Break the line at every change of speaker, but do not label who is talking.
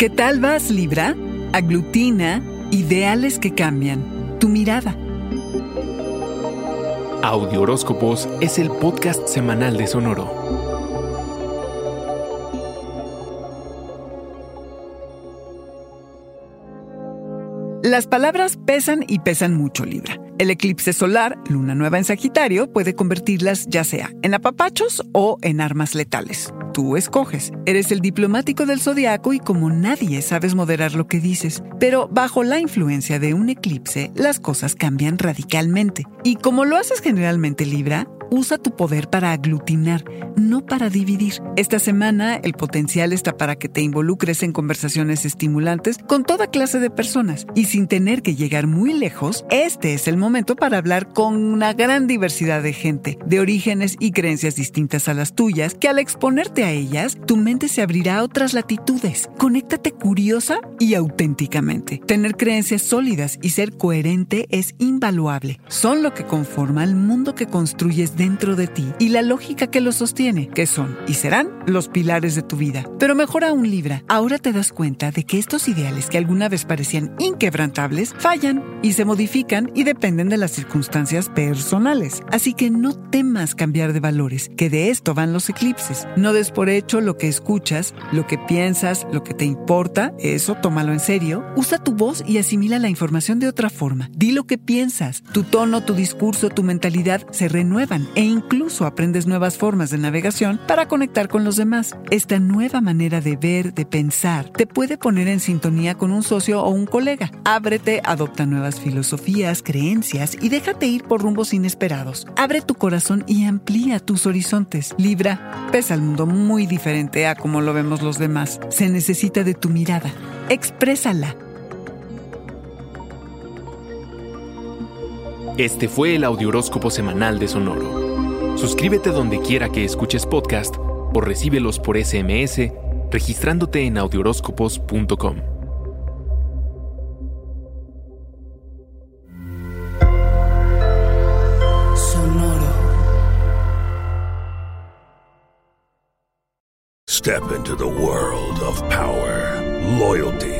¿Qué tal vas, Libra? Aglutina, ideales que cambian. Tu mirada.
Audio Horóscopos es el podcast semanal de Sonoro.
Las palabras pesan y pesan mucho, Libra. El eclipse solar, luna nueva en Sagitario, puede convertirlas ya sea en apapachos o en armas letales. Tú escoges. Eres el diplomático del zodiaco y como nadie sabes moderar lo que dices. Pero bajo la influencia de un eclipse, las cosas cambian radicalmente. Y como lo haces generalmente Libra, usa tu poder para aglutinar, no para dividir. Esta semana el potencial está para que te involucres en conversaciones estimulantes con toda clase de personas y sin tener que llegar muy lejos, este es el momento para hablar con una gran diversidad de gente, de orígenes y creencias distintas a las tuyas, que al exponerte a ellas, tu mente se abrirá a otras latitudes. Conéctate curiosa y auténticamente. Tener creencias sólidas y ser coherente es invaluable. Son lo que conforma el mundo que construyes dentro de ti y la lógica que lo sostiene, que son y serán los pilares de tu vida. Pero mejor aún, Libra, ahora te das cuenta de que estos ideales que alguna vez parecían inquebrantables fallan y se modifican y dependen de las circunstancias personales. Así que no temas cambiar de valores, que de esto van los eclipses. No des por hecho lo que escuchas, lo que piensas, lo que te importa, eso tómalo en serio. Usa tu voz y asimila la información de otra forma. Di lo que piensas. Tu tono, tu discurso, tu mentalidad se renuevan e incluso aprendes nuevas formas de navegación para conectar con los demás. Esta nueva manera de ver, de pensar, te puede poner en sintonía con un socio o un colega. Ábrete, adopta nuevas filosofías, creencias y déjate ir por rumbos inesperados. Abre tu corazón y amplía tus horizontes. Libra, pesa el mundo muy diferente a como lo vemos los demás. Se necesita de tu mirada. Exprésala.
Este fue el Audioróscopo semanal de Sonoro. Suscríbete donde quiera que escuches podcast o recíbelos por SMS registrándote en audioróscopos.com.
Sonoro.
Step into the world of power, loyalty,